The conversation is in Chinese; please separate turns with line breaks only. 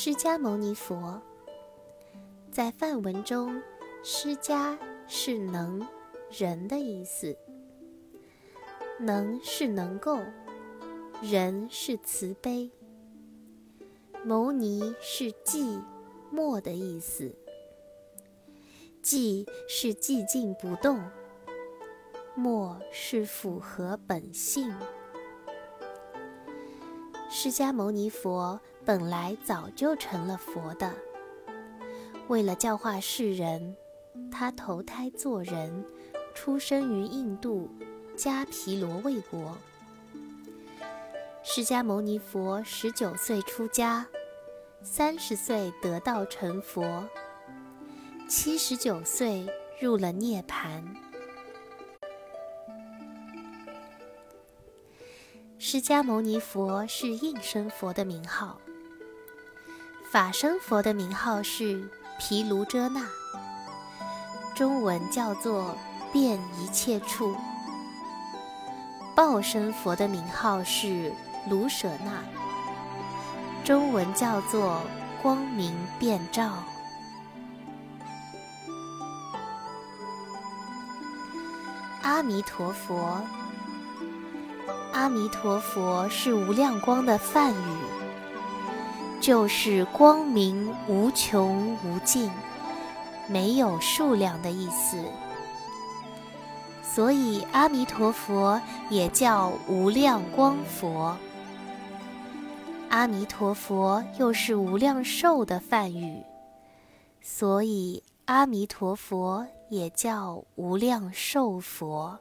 释迦牟尼佛，在梵文中，“释迦”是能、人的意思，“能”是能够，“人”是慈悲，“牟尼”是寂、默的意思，“寂”是寂静不动，“默”是符合本性。释迦牟尼佛本来早就成了佛的，为了教化世人，他投胎做人，出生于印度迦毗罗卫国。释迦牟尼佛十九岁出家，三十岁得道成佛，七十九岁入了涅盘。释迦牟尼佛是应身佛的名号，法身佛的名号是毗卢遮那，中文叫做遍一切处；报身佛的名号是卢舍那，中文叫做光明遍照。阿弥陀佛。阿弥陀佛是无量光的梵语，就是光明无穷无尽、没有数量的意思。所以阿弥陀佛也叫无量光佛。阿弥陀佛又是无量寿的梵语，所以阿弥陀佛也叫无量寿佛。